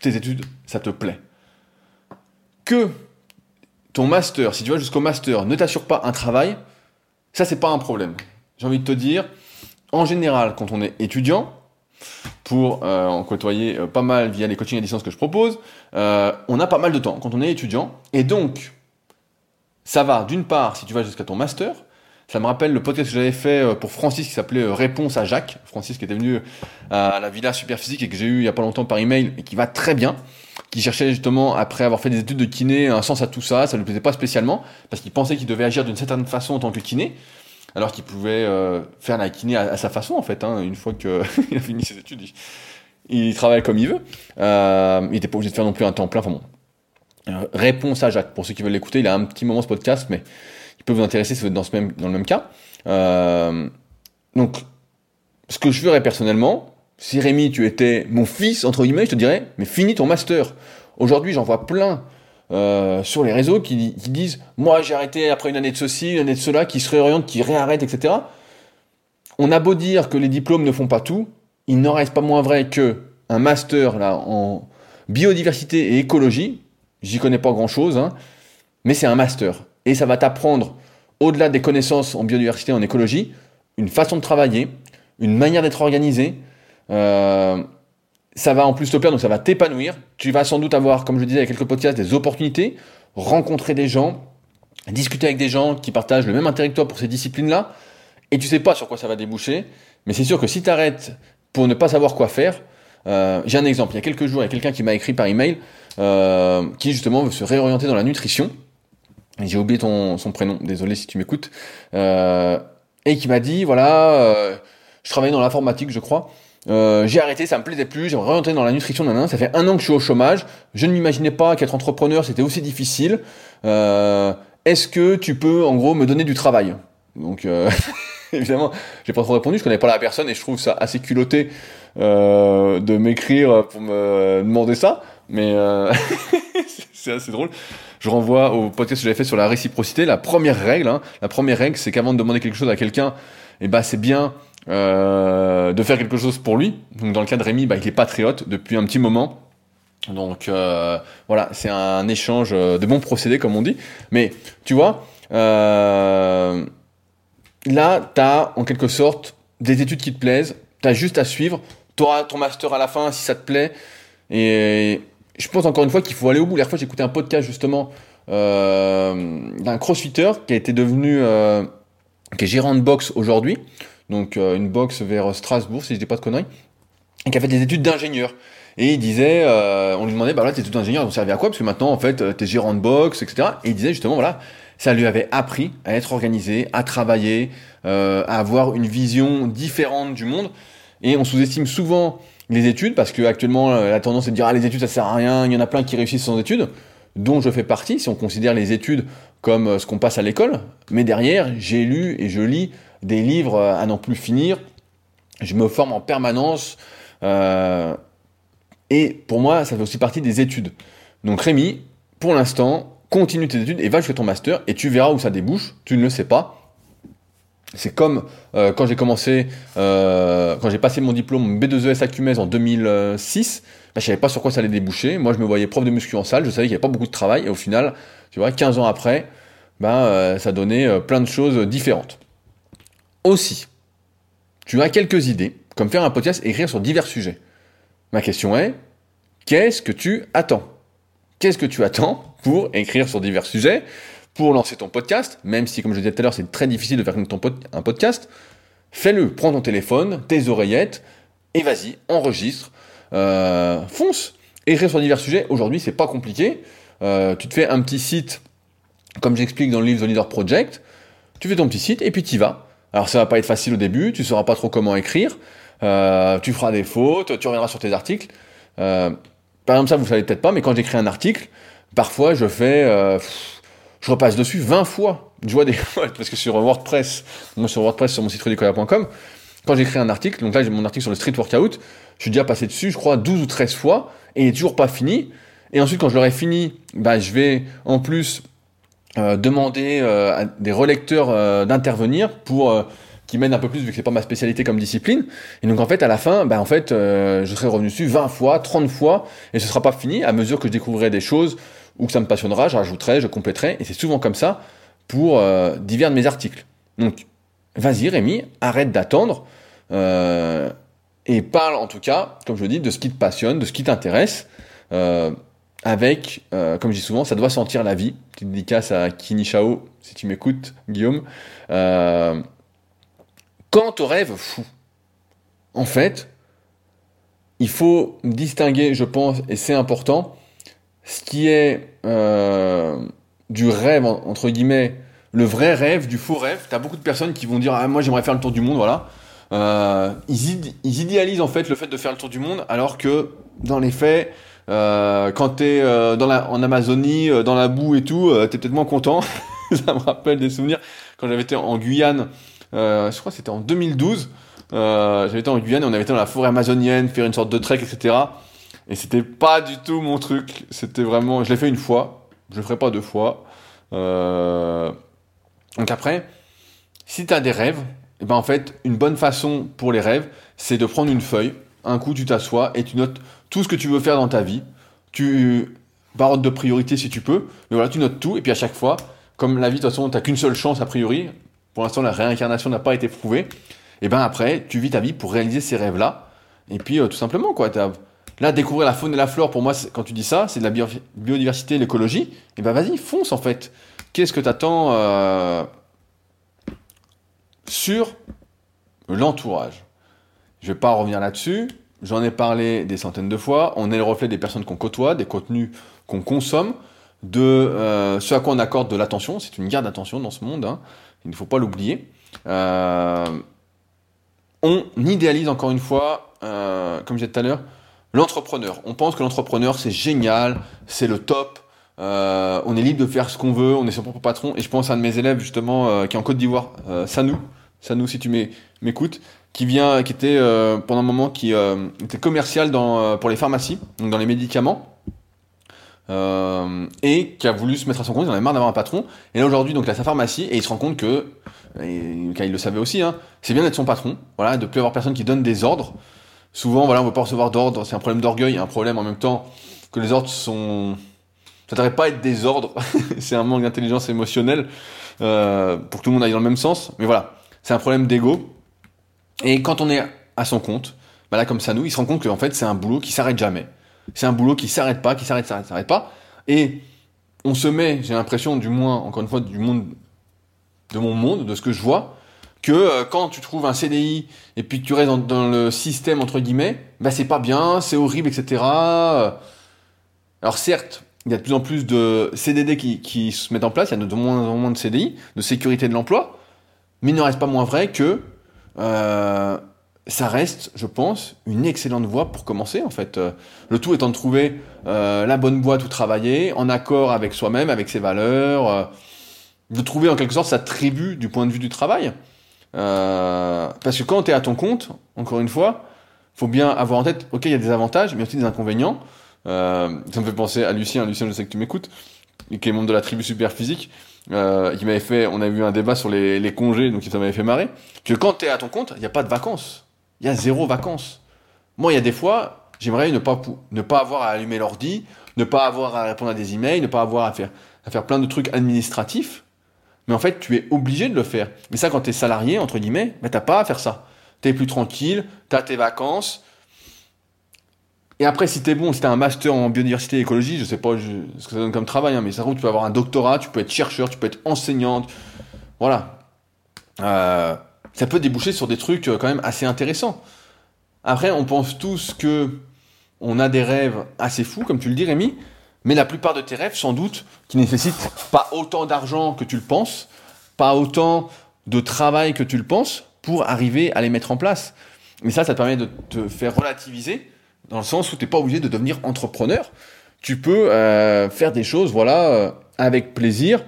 tes études, ça te plaît. Ton master, si tu vas jusqu'au master, ne t'assure pas un travail, ça, c'est pas un problème. J'ai envie de te dire, en général, quand on est étudiant, pour euh, en côtoyer euh, pas mal via les coachings à distance que je propose, euh, on a pas mal de temps quand on est étudiant. Et donc, ça va d'une part, si tu vas jusqu'à ton master, ça me rappelle le podcast que j'avais fait pour Francis qui s'appelait Réponse à Jacques. Francis qui était venu à la Villa Superphysique et que j'ai eu il y a pas longtemps par email et qui va très bien. Qui cherchait justement, après avoir fait des études de kiné, un sens à tout ça. Ça ne lui plaisait pas spécialement parce qu'il pensait qu'il devait agir d'une certaine façon en tant que kiné alors qu'il pouvait euh, faire la kiné à, sa façon en fait. Hein, une fois qu'il a fini ses études, il, travaille comme il veut. Euh, il n'était pas obligé de faire non plus un temps plein. Enfin bon. Euh, réponse à Jacques. Pour ceux qui veulent l'écouter, il a un petit moment ce podcast, mais il peut vous intéresser si vous êtes dans, ce même, dans le même cas. donc, ce que je ferais personnellement, si Rémi, tu étais mon fils, entre guillemets, je te dirais, mais finis ton master. Aujourd'hui, j'en vois plein euh, sur les réseaux qui, disent moi j'ai arrêté après une année de ceci, une année de cela, qui se réorientent, qui réarrêtent, etc. On a beau dire que les diplômes ne font pas tout, il n'en reste pas moins vrai que un master là en biodiversité et écologie, j'y connais pas grand chose, hein, mais c'est un master et ça va t'apprendre au-delà des connaissances en biodiversité, en écologie, une façon de travailler, une manière d'être organisé. Euh, ça va en plus te plaire, donc ça va t'épanouir. Tu vas sans doute avoir, comme je disais il quelques podcasts, des opportunités, rencontrer des gens, discuter avec des gens qui partagent le même intérêt que toi pour ces disciplines-là, et tu sais pas sur quoi ça va déboucher, mais c'est sûr que si tu arrêtes pour ne pas savoir quoi faire, euh, j'ai un exemple, il y a quelques jours, il y a quelqu'un qui m'a écrit par email, euh, qui justement veut se réorienter dans la nutrition, j'ai oublié ton, son prénom, désolé si tu m'écoutes, euh, et qui m'a dit, voilà, je travaillais dans l'informatique, je crois, euh, j'ai arrêté, ça me plaisait plus, j'aimerais rentrer dans la nutrition, nan, ça fait un an que je suis au chômage, je ne m'imaginais pas qu'être entrepreneur c'était aussi difficile. Euh, Est-ce que tu peux en gros me donner du travail? Donc euh, évidemment, j'ai pas trop répondu, je connais pas la personne et je trouve ça assez culotté euh, de m'écrire pour me demander ça, mais euh, c'est assez drôle. Je renvoie au podcast que j'avais fait sur la réciprocité. La première règle, hein, la première règle, c'est qu'avant de demander quelque chose à quelqu'un, eh ben c'est bien euh, de faire quelque chose pour lui. Donc dans le cas de Rémi, bah, il est patriote depuis un petit moment. Donc euh, voilà, c'est un échange de bons procédés comme on dit. Mais tu vois, euh, là, tu as en quelque sorte des études qui te plaisent, tu as juste à suivre, tu auras ton master à la fin si ça te plaît. Et je pense encore une fois qu'il faut aller au bout. La fois, écouté un podcast justement euh, d'un crossfitter qui a été devenu, euh, qui est gérant de boxe aujourd'hui donc euh, une box vers Strasbourg, si je dis pas de conneries, et qui a fait des études d'ingénieur. Et il disait, euh, on lui demandait, bah là, tes études d'ingénieur, ont servi à quoi? Parce que maintenant, en fait, euh, t'es gérant de box, etc. Et il disait justement, voilà, ça lui avait appris à être organisé, à travailler, à avoir une vision différente du monde. Et on sous-estime souvent les études parce que actuellement la tendance est de dire ah les études ça sert à rien, il y en a plein qui réussissent sans études, dont je fais partie si on considère les études comme ce qu'on passe à l'école. Mais derrière, j'ai lu et je lis des livres à n'en plus finir. Je me forme en permanence. Euh, et pour moi, ça fait aussi partie des études. Donc Rémi, pour l'instant, continue tes études et va jusqu'à ton master et tu verras où ça débouche. Tu ne le sais pas. C'est comme euh, quand j'ai commencé, euh, quand j'ai passé mon diplôme B2ES SACUMES en 2006, bah, je savais pas sur quoi ça allait déboucher. Moi, je me voyais prof de muscu en salle, je savais qu'il n'y avait pas beaucoup de travail, et au final, tu vois, 15 ans après, bah, ça donnait plein de choses différentes. Aussi, tu as quelques idées, comme faire un podcast et écrire sur divers sujets. Ma question est, qu'est-ce que tu attends? Qu'est-ce que tu attends pour écrire sur divers sujets, pour lancer ton podcast, même si, comme je disais tout à l'heure, c'est très difficile de faire ton un podcast, fais-le, prends ton téléphone, tes oreillettes, et vas-y, enregistre, euh, fonce. Écrire sur divers sujets, aujourd'hui, c'est pas compliqué. Euh, tu te fais un petit site, comme j'explique dans le livre The Leader Project, tu fais ton petit site, et puis tu y vas. Alors ça va pas être facile au début, tu sauras pas trop comment écrire, euh, tu feras des fautes, tu reviendras sur tes articles. Euh, par exemple ça vous savez peut-être pas, mais quand j'écris un article, parfois je fais euh, je repasse dessus 20 fois. Je vois des parce que sur WordPress, moi sur WordPress sur mon site rudicola.com, quand j'écris un article, donc là j'ai mon article sur le street workout, je suis déjà passé dessus, je crois 12 ou 13 fois et il est toujours pas fini. Et ensuite quand je l'aurai fini, bah je vais en plus euh, demander euh, à des relecteurs euh, d'intervenir pour qui m'aident un peu plus vu que c'est pas ma spécialité comme discipline. Et donc en fait à la fin, bah en fait je serai revenu dessus 20 fois, 30 fois et ce sera pas fini à mesure que je découvrirai des choses ou que ça me passionnera, je rajouterai, je compléterai et c'est souvent comme ça pour divers de mes articles. Donc vas-y Rémi, arrête d'attendre et parle en tout cas, comme je le dis, de ce qui te passionne, de ce qui t'intéresse avec, euh, comme je dis souvent, ça doit sentir la vie. Petite dédicace à Kini Chao, si tu m'écoutes, Guillaume. Euh, quand ton rêve fou, en fait, il faut distinguer, je pense, et c'est important, ce qui est euh, du rêve, entre guillemets, le vrai rêve, du faux rêve. Tu as beaucoup de personnes qui vont dire ah, Moi, j'aimerais faire le tour du monde, voilà. Euh, ils idéalisent en fait le fait de faire le tour du monde, alors que dans les faits, euh, quand tu es euh, dans la, en Amazonie, euh, dans la boue et tout, tu es peut-être moins content. ça me rappelle des souvenirs quand j'avais été en Guyane, je crois que c'était en 2012. j'avais été en Guyane et on avait été dans la forêt amazonienne, faire une sorte de trek, etc. Et c'était pas du tout mon truc. C'était vraiment, je l'ai fait une fois, je le ferai pas deux fois. Donc après, si tu as des rêves, et eh ben en fait, une bonne façon pour les rêves, c'est de prendre une feuille, un coup tu t'assois et tu notes tout ce que tu veux faire dans ta vie. Tu par ordre de priorité si tu peux, mais voilà, tu notes tout et puis à chaque fois, comme la vie de toute façon, t'as qu'une seule chance a priori. Pour l'instant, la réincarnation n'a pas été prouvée. Et ben après, tu vis ta vie pour réaliser ces rêves-là. Et puis euh, tout simplement quoi, là découvrir la faune et la flore pour moi quand tu dis ça, c'est de la biodiversité, l'écologie. Et ben vas-y, fonce en fait. Qu'est-ce que t'attends euh, sur l'entourage? Je vais pas revenir là-dessus. J'en ai parlé des centaines de fois. On est le reflet des personnes qu'on côtoie, des contenus qu'on consomme, de euh, ce à quoi on accorde de l'attention. C'est une guerre d'attention dans ce monde. Hein. Il ne faut pas l'oublier. Euh, on idéalise encore une fois, euh, comme je disais tout à l'heure, l'entrepreneur. On pense que l'entrepreneur c'est génial, c'est le top. on est libre de faire ce qu'on veut, on est son propre patron. Et je pense à un de mes élèves justement qui est en Côte d'Ivoire, Sanou. Sanou, si tu m'écoutes, qui vient, qui était euh, pendant un moment qui euh, était commercial dans, euh, pour les pharmacies, donc dans les médicaments, et qui a voulu se mettre à son compte. Il en avait marre d'avoir un patron. Et là aujourd'hui, donc il a sa pharmacie et il se rend compte que, et, il le savait aussi, hein, c'est bien d'être son patron, voilà, de plus avoir personne qui donne des ordres. Souvent, voilà, on veut pas recevoir d'ordres, c'est un problème d'orgueil, un problème en même temps que les ordres sont, ça devrait pas être des ordres, c'est un manque d'intelligence émotionnelle pour que tout le monde aille dans le même sens. Mais voilà, c'est un problème d'ego. Et quand on est à son compte, bah là comme ça nous, il se rend compte qu'en fait c'est un boulot qui s'arrête jamais. C'est un boulot qui s'arrête pas, qui s'arrête, s'arrête, s'arrête pas. Et on se met, j'ai l'impression du moins, encore une fois, du monde, de mon monde, de ce que je vois, que euh, quand tu trouves un CDI et puis que tu restes dans, le système entre guillemets, bah c'est pas bien, c'est horrible, etc. Alors certes, il y a de plus en plus de CDD qui, qui se mettent en place, il y a de moins en moins de CDI, de sécurité de l'emploi, mais il ne reste pas moins vrai que euh, ça reste, je pense, une excellente voie pour commencer en fait. Euh, le tout étant de trouver euh, la bonne boîte où travailler, en accord avec soi-même, avec ses valeurs, de trouver en quelque sorte sa tribu du point de vue du travail. parce que quand tu es à ton compte, encore une fois, faut bien avoir en tête, ok, il y a des avantages, mais aussi des inconvénients. ça me fait penser à Lucien, Lucien, je sais que tu m'écoutes, qui est membre de la tribu super physique euh, m'avait fait, on a eu un débat sur les, les congés, donc ça m'avait fait marrer, que quand tu es à ton compte, il n'y a pas de vacances. Il y a zéro vacances. Moi, il y a des fois, j'aimerais ne pas, ne pas avoir à allumer l'ordi, ne pas avoir à répondre à des emails, ne pas avoir à faire, à faire plein de trucs administratifs. Mais en fait, tu es obligé de le faire. Mais ça, quand tu es salarié, entre guillemets, bah, t'as pas à faire ça. Tu es plus tranquille, tu as tes vacances, et après, si t'es bon, si t'as un master en biodiversité et écologie, je sais pas ce que ça donne comme travail, hein, mais ça trouve, tu peux avoir un doctorat, tu peux être chercheur, tu peux être enseignante. Voilà. Euh, ça peut déboucher sur des trucs euh, quand même assez intéressants. Après, on pense tous que on a des rêves assez fous, comme tu le dis, Rémi, mais la plupart de tes rêves, sans doute, qui nécessitent pas autant d'argent que tu le penses, pas autant de travail que tu le penses, pour arriver à les mettre en place. Mais ça, ça te permet de te faire relativiser dans le sens où tu n'es pas obligé de devenir entrepreneur. Tu peux euh, faire des choses, voilà, euh, avec plaisir,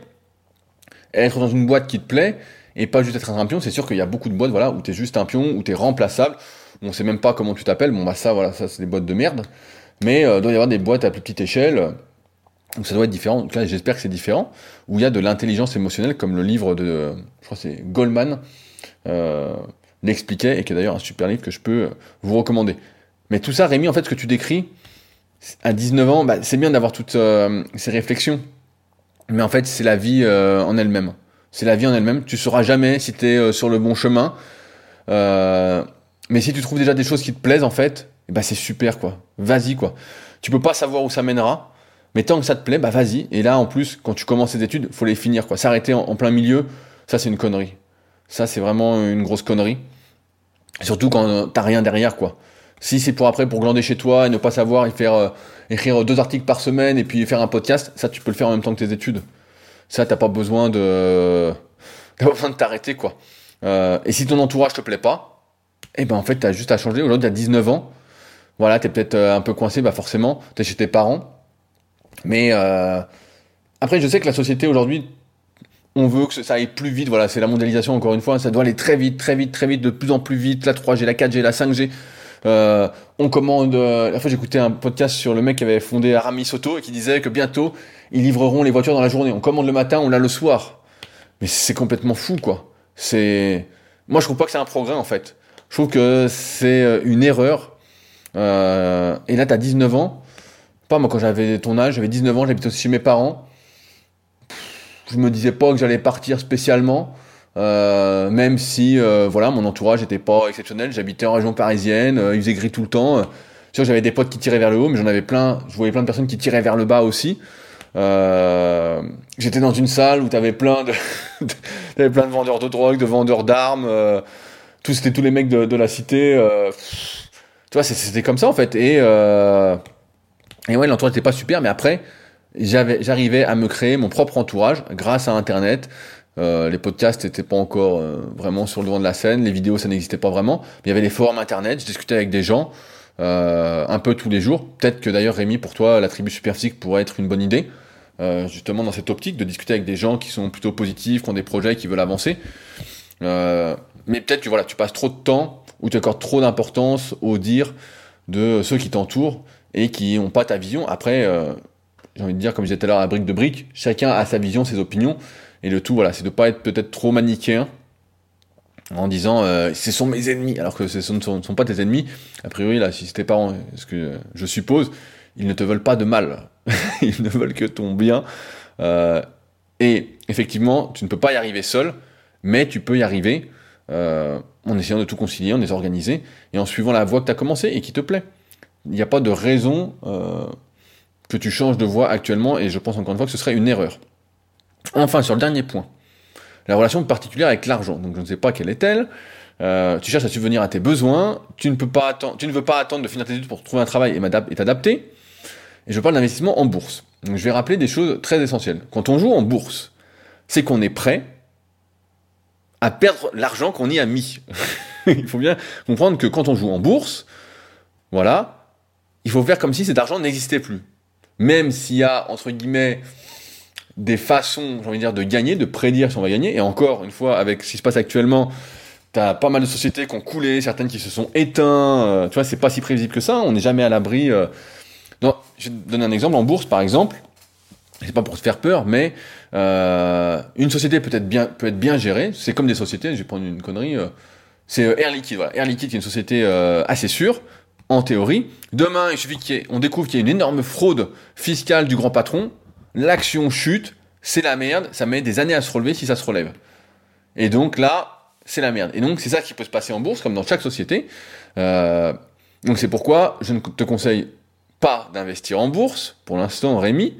être dans une boîte qui te plaît et pas juste être un pion. C'est sûr qu'il y a beaucoup de boîtes, voilà, où t'es juste un pion, où t'es remplaçable. On sait même pas comment tu t'appelles. Bon, bah ça, voilà, ça c'est des boîtes de merde. Mais euh, il doit y avoir des boîtes à plus petite échelle où ça doit être différent. Donc là, j'espère que c'est différent. Où il y a de l'intelligence émotionnelle, comme le livre de, je crois c'est Goldman, euh, l'expliquait, et qui est d'ailleurs un super livre que je peux vous recommander. Mais tout ça, Rémi, en fait, ce que tu décris, à 19 ans, bah, c'est bien d'avoir toutes euh, ces réflexions. Mais en fait, c'est la vie euh, en elle-même. C'est la vie en elle-même. Tu sauras jamais si tu es euh, sur le bon chemin. mais si tu trouves déjà des choses qui te plaisent, en fait, eh bah, c'est super, quoi. Vas-y, quoi. Tu peux pas savoir où ça mènera. Mais tant que ça te plaît, bah vas-y. Et là, en plus, quand tu commences tes études, faut les finir, quoi. S'arrêter en, plein milieu, ça c'est une connerie. Ça c'est vraiment une grosse connerie. Surtout quand t'as rien derrière, quoi. Si c'est pour après pour glander chez toi et ne pas savoir et faire euh, écrire deux articles par semaine et puis faire un podcast, ça tu peux le faire en même temps que tes études. Ça t'as pas besoin de pas besoin de t'arrêter quoi. Euh, et si ton entourage te plaît pas, eh ben en fait t'as juste à changer. Aujourd'hui t'as 19 ans, voilà t'es peut-être euh, un peu coincé, bah forcément t'es chez tes parents. Mais après je sais que la société aujourd'hui on veut que ça aille plus vite, voilà, c'est la mondialisation encore une fois, ça doit aller très vite, très vite, très vite, de plus en plus vite, la 3G, la 4G, la 5G. Euh, on commande. Euh, la fois, j'écoutais un podcast sur le mec qui avait fondé Aramis Auto et qui disait que bientôt ils livreront les voitures dans la journée. On commande le matin, on l'a le soir. Mais c'est complètement fou, quoi. C'est. Moi, je trouve pas que c'est un progrès en fait. Je trouve que c'est euh, une erreur. Euh, et là, t'as 19 ans. Pas moi, quand j'avais ton âge, j'avais 19 ans, j'habitais aussi chez mes parents. Je me disais pas que j'allais partir spécialement. Euh, même si euh, voilà mon entourage était pas exceptionnel, j'habitais en région parisienne, euh, il faisait gris tout le temps. sûr j'avais des potes qui tiraient vers le haut, mais j'en avais plein, je voyais plein de personnes qui tiraient vers le bas aussi. J'étais dans une salle où t'avais plein de, t'avais plein de vendeurs de drogue, de vendeurs d'armes, tous c'était tous les mecs de, de la cité. tu vois, c'était comme ça en fait. Et et ouais, l'entourage était pas super, mais après j'arrivais à me créer mon propre entourage grâce à Internet, euh, les podcasts n'étaient pas encore euh, vraiment sur le devant de la scène, les vidéos ça n'existait pas vraiment. Mais il y avait des forums internet, je discutais avec des gens euh, un peu tous les jours. Peut-être que d'ailleurs Rémi, pour toi, la tribu superphysique pourrait être une bonne idée, justement dans cette optique de discuter avec des gens qui sont plutôt positifs, qui ont des projets, qui veulent avancer. mais peut-être que voilà, tu passes trop de temps ou tu accordes trop d'importance au dire de ceux qui t'entourent et qui n'ont pas ta vision. Après, j'ai envie de dire, comme je disais tout à l'heure à brique de brique, chacun a sa vision, ses opinions. Et le tout, voilà, c'est de pas être peut-être trop manichéen en disant euh, ce sont mes ennemis, alors que ce ne sont, pas tes ennemis. A priori, là, si tes parents, ce que je suppose, ils ne te veulent pas de mal. ils ne veulent que ton bien. Euh, et effectivement, tu ne peux pas y arriver seul, mais tu peux y arriver euh, en essayant de tout concilier, en étant organisé, et en suivant la voie que tu as commencé et qui te plaît. Il n'y a pas de raison que tu changes de voie actuellement, et je pense encore une fois que ce serait une erreur. Enfin, sur le dernier point, la relation particulière avec l'argent. Donc je ne sais pas quelle est-elle. Euh, tu cherches à subvenir à tes besoins, tu ne, peux pas attendre, tu ne veux pas attendre de finir tes études pour trouver un travail et t'adapter. Et je parle d'investissement en bourse. Donc je vais rappeler des choses très essentielles. Quand on joue en bourse, c'est qu'on est prêt à perdre l'argent qu'on y a mis. il faut bien comprendre que quand on joue en bourse, voilà, il faut faire comme si cet argent n'existait plus. Même s'il y a, entre guillemets, des façons, j'ai envie de dire, de gagner, de prédire si on va gagner. Et encore une fois, avec ce qui se passe actuellement, t'as pas mal de sociétés qui ont coulé, certaines qui se sont éteintes. Euh, tu vois, c'est pas si prévisible que ça. On n'est jamais à l'abri. Euh. Je vais te donner un exemple. En bourse, par exemple, c'est pas pour te faire peur, mais euh, une société peut être bien, peut être bien gérée. C'est comme des sociétés. Je vais prendre une connerie. c'est Air Liquide. Air Liquide, qui est une société assez sûre. En théorie, demain, il suffit qu'on découvre qu'il y a une énorme fraude fiscale du grand patron l'action chute, c'est la merde, ça met des années à se relever si ça se relève. Et donc là, c'est la merde. Et donc c'est ça qui peut se passer en bourse, comme dans chaque société. Euh, donc c'est pourquoi je ne te conseille pas d'investir en bourse, pour l'instant Rémi,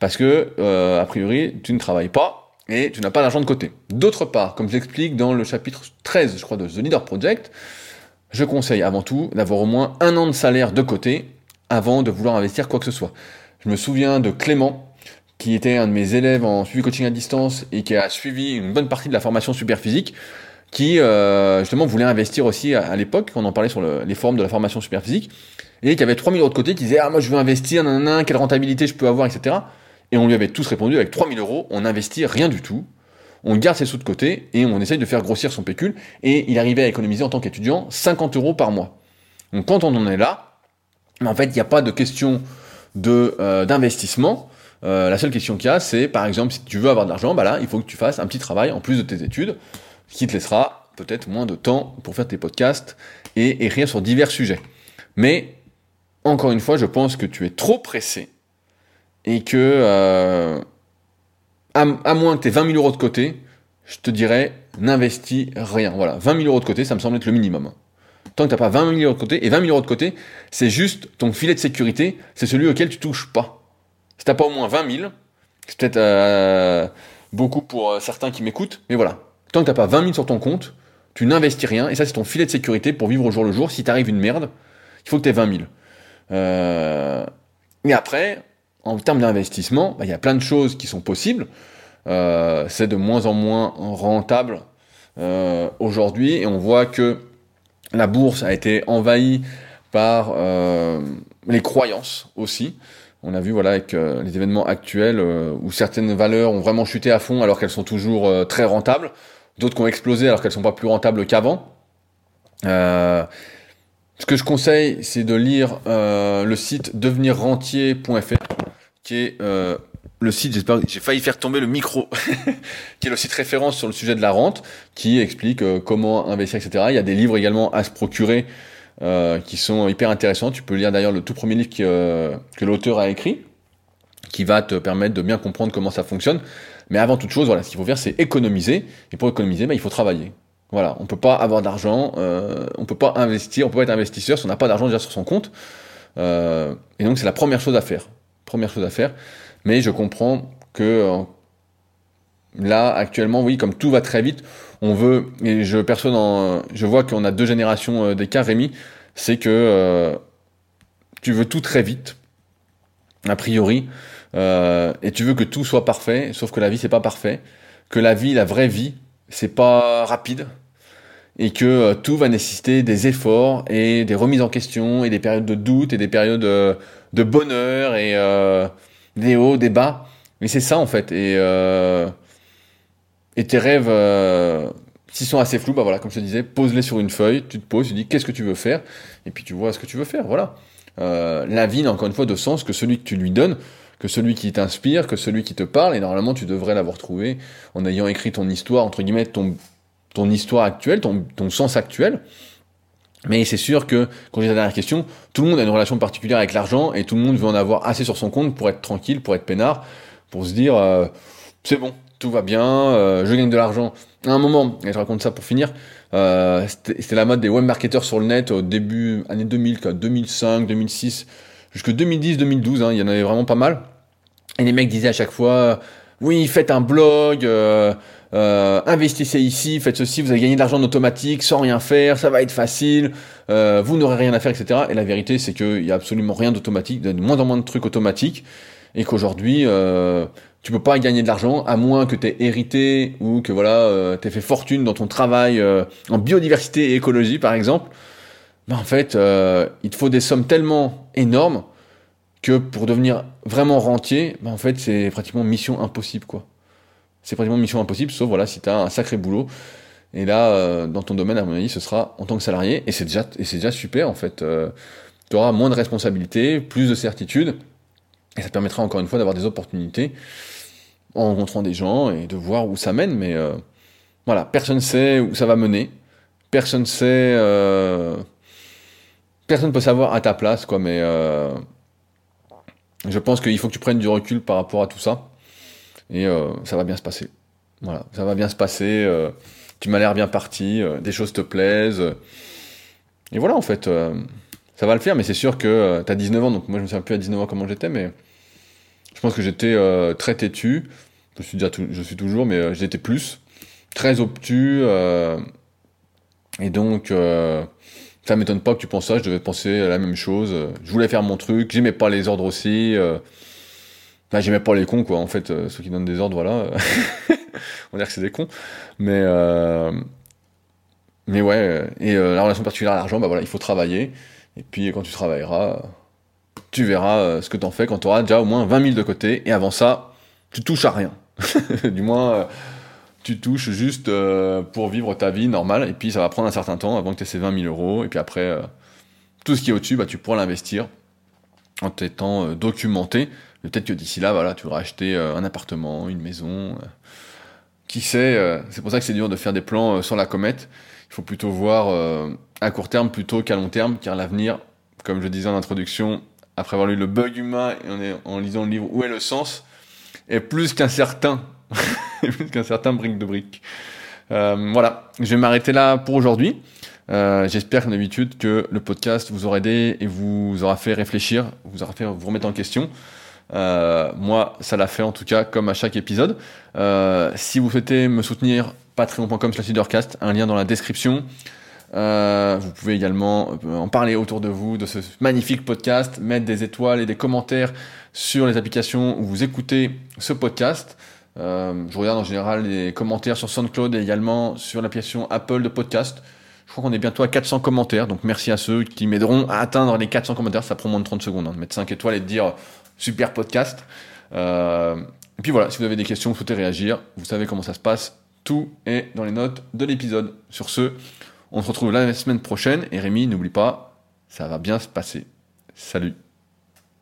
parce que, euh, a priori, tu ne travailles pas et tu n'as pas d'argent de côté. D'autre part, comme je l'explique dans le chapitre 13, je crois, de The Leader Project, je conseille avant tout d'avoir au moins un an de salaire de côté avant de vouloir investir quoi que ce soit. Je me souviens de Clément, qui était un de mes élèves en suivi coaching à distance et qui a suivi une bonne partie de la formation super physique, qui euh, justement voulait investir aussi à, l'époque, on en parlait sur les forums de la formation super physique, et qui avait 3000 euros de côté, qui disait ah moi je veux investir, nanana, quelle rentabilité je peux avoir, etc. Et on lui avait tous répondu avec 3000 euros, on n'investit rien du tout. On garde ses sous de côté et on essaye de faire grossir son pécule. Et il arrivait à économiser en tant qu'étudiant 50 euros par mois. Donc quand on en est là, en fait, il n'y a pas de question de euh, d'investissement. Euh, la seule question qu'il y a, c'est par exemple, si tu veux avoir de l'argent, bah là, il faut que tu fasses un petit travail en plus de tes études, qui te laissera peut-être moins de temps pour faire tes podcasts et écrire sur divers sujets. Mais encore une fois, je pense que tu es trop pressé et que euh, à, moins que tu aies 20 000 euros de côté, je te dirais n'investis rien. Voilà, 20 000 euros de côté, ça me semble être le minimum. Tant que tu n'as pas 20 000 euros de côté, et 20 000 euros de côté, c'est juste ton filet de sécurité, c'est celui auquel tu touches pas. Si t'as pas au moins 20 000, c'est peut-être euh, beaucoup pour euh, certains qui m'écoutent, mais voilà. Tant que t'as pas 20 000 sur ton compte, tu n'investis rien, et ça c'est ton filet de sécurité pour vivre au jour le jour. Si t'arrive une merde, il faut que tu aies 20 000. Euh... Et après, en termes d'investissement, bah, il y a plein de choses qui sont possibles. Euh, c'est de moins en moins rentable euh, aujourd'hui, et on voit que la bourse a été envahie par euh, les croyances aussi. On a vu voilà avec les événements actuels où certaines valeurs ont vraiment chuté à fond alors qu'elles sont toujours très rentables, d'autres qui ont explosé alors qu'elles sont pas plus rentables qu'avant. ce que je conseille, c'est de lire le site devenirrentier.fr, qui est le site, j'espère, j'ai failli faire tomber le micro, qui est le site référence sur le sujet de la rente, qui explique comment investir, etc. Il y a des livres également à se procurer euh, qui sont hyper intéressants. Tu peux lire d'ailleurs le tout premier livre euh, que l'auteur a écrit, qui va te permettre de bien comprendre comment ça fonctionne. Mais avant toute chose, voilà, ce qu'il faut faire, c'est économiser. Et pour économiser, bah, il faut travailler. Voilà, on peut pas avoir d'argent, euh, on peut pas investir, on peut pas être investisseur si on n'a pas d'argent déjà sur son compte. Euh, et donc c'est la première chose à faire. Première chose à faire. Mais je comprends que euh, là actuellement, oui, comme tout va très vite, on veut, et je personne en, je vois qu'on a deux générations euh, d'écart, Rémi, c'est que euh, tu veux tout très vite, a priori, et tu veux que tout soit parfait, sauf que la vie c'est pas parfait, que la vie, la vraie vie, c'est pas rapide, et que tout va nécessiter des efforts et des remises en question et des périodes de doute et des périodes de bonheur et des hauts, des bas. Mais c'est ça en fait. Et et tes rêves, euh, s'ils sont assez flous, bah voilà, comme je te disais, pose-les sur une feuille, tu te poses, tu dis qu'est-ce que tu veux faire, et puis tu vois ce que tu veux faire, voilà. Euh, la vie n'a encore une fois de sens que celui que tu lui donnes, que celui qui t'inspire, que celui qui te parle, et normalement tu devrais l'avoir trouvé en ayant écrit ton histoire, entre guillemets, ton, ton histoire actuelle, ton, ton sens actuel. Mais c'est sûr que, quand j'ai la dernière question, tout le monde a une relation particulière avec l'argent, et tout le monde veut en avoir assez sur son compte pour être tranquille, pour être peinard, pour se dire, euh, c'est bon, tout va bien, euh, je gagne de l'argent. À un moment, et je raconte ça pour finir, euh, c'était la mode des web marketeurs sur le net au début, année 2000, 2005, 2006, jusque 2010, 2012, hein, il y en avait vraiment pas mal. Et les mecs disaient à chaque fois, oui, faites un blog, euh, investissez ici, faites ceci, vous allez gagner de l'argent en automatique sans rien faire, ça va être facile, vous n'aurez rien à faire, etc. Et la vérité, c'est qu'il y a absolument rien d'automatique, de moins en moins de trucs automatiques, et qu'aujourd'hui, tu peux pas gagner de l'argent à moins que tu aies hérité ou que voilà, euh, tu aies fait fortune dans ton travail euh, en biodiversité et écologie par exemple. Ben, en fait, euh, il te faut des sommes tellement énormes que pour devenir vraiment rentier, ben, en fait, c'est pratiquement mission impossible quoi. C'est pratiquement mission impossible sauf voilà si tu as un sacré boulot. Et là dans ton domaine à mon avis, ce sera en tant que salarié et c'est déjà et déjà super en fait. tu auras moins de responsabilités, plus de certitude et ça te permettra encore une fois d'avoir des opportunités en rencontrant des gens et de voir où ça mène. Mais euh, voilà, personne ne sait où ça va mener. Personne sait. Euh, personne peut savoir à ta place, quoi. Mais euh, je pense qu'il faut que tu prennes du recul par rapport à tout ça. Et ça va bien se passer. Voilà, ça va bien se passer. tu m'as l'air bien parti. des choses te plaisent. Et voilà, en fait ça va le faire, mais c'est sûr que tu as 19 ans, donc moi je me souviens plus à 19 ans comment j'étais, mais je pense que j'étais euh, très têtu. Je suis, toujours, mais euh, j'étais plus. Très obtus. Euh, et donc, ça m'étonne pas que tu penses ça. Je devais penser à la même chose. Je voulais faire mon truc. J'aimais pas les ordres aussi. Enfin, j'aimais pas les cons, quoi. En fait, ceux qui donnent des ordres, voilà. On dire que c'est des cons. Mais, mais ouais. Et la relation particulière à l'argent, bah voilà, il faut travailler. Et puis, quand tu travailleras tu verras euh, ce que t'en fais quand tu auras déjà au moins 20 000 de côté, et avant ça, tu touches à rien. du moins, euh, tu touches juste pour vivre ta vie normale, et puis ça va prendre un certain temps avant que tu aies ces 20 000 euros, et puis après, tout ce qui est au-dessus, bah, tu pourras l'investir en t'étant documenté. Peut-être que d'ici là, voilà, tu auras acheté un appartement, une maison. qui sait, c'est pour ça que c'est dur de faire des plans sur la comète. Il faut plutôt voir à court terme plutôt qu'à long terme, car l'avenir, comme je disais en introduction, après avoir lu le bug humain et en, lisant le livre Où est le sens, est plus qu'un certain, plus qu'un certain brique de brique. Euh, voilà, je vais m'arrêter là pour aujourd'hui. Euh, J'espère, comme d'habitude, que le podcast vous aura aidé et vous aura fait réfléchir, vous aura fait vous remettre en question. Euh, moi, ça l'a fait en tout cas, comme à chaque épisode. Euh, si vous souhaitez me soutenir, patreon.com slash leadercast, un lien dans la description. Vous pouvez également en parler autour de vous, de ce magnifique podcast, mettre des étoiles et des commentaires sur les applications où vous écoutez ce podcast. Je regarde en général les commentaires sur SoundCloud et également sur l'application Apple de podcast. Je crois qu'on est bientôt à 400 commentaires, donc merci à ceux qui m'aideront à atteindre les 400 commentaires. Ça prend moins de 30 secondes hein, de mettre 5 étoiles et de dire super podcast. Euh, et puis voilà, si vous avez des questions, vous souhaitez réagir, vous savez comment ça se passe. Tout est dans les notes de l'épisode. Sur ce, on se retrouve la semaine prochaine et Rémi, n'oublie pas, ça va bien se passer. Salut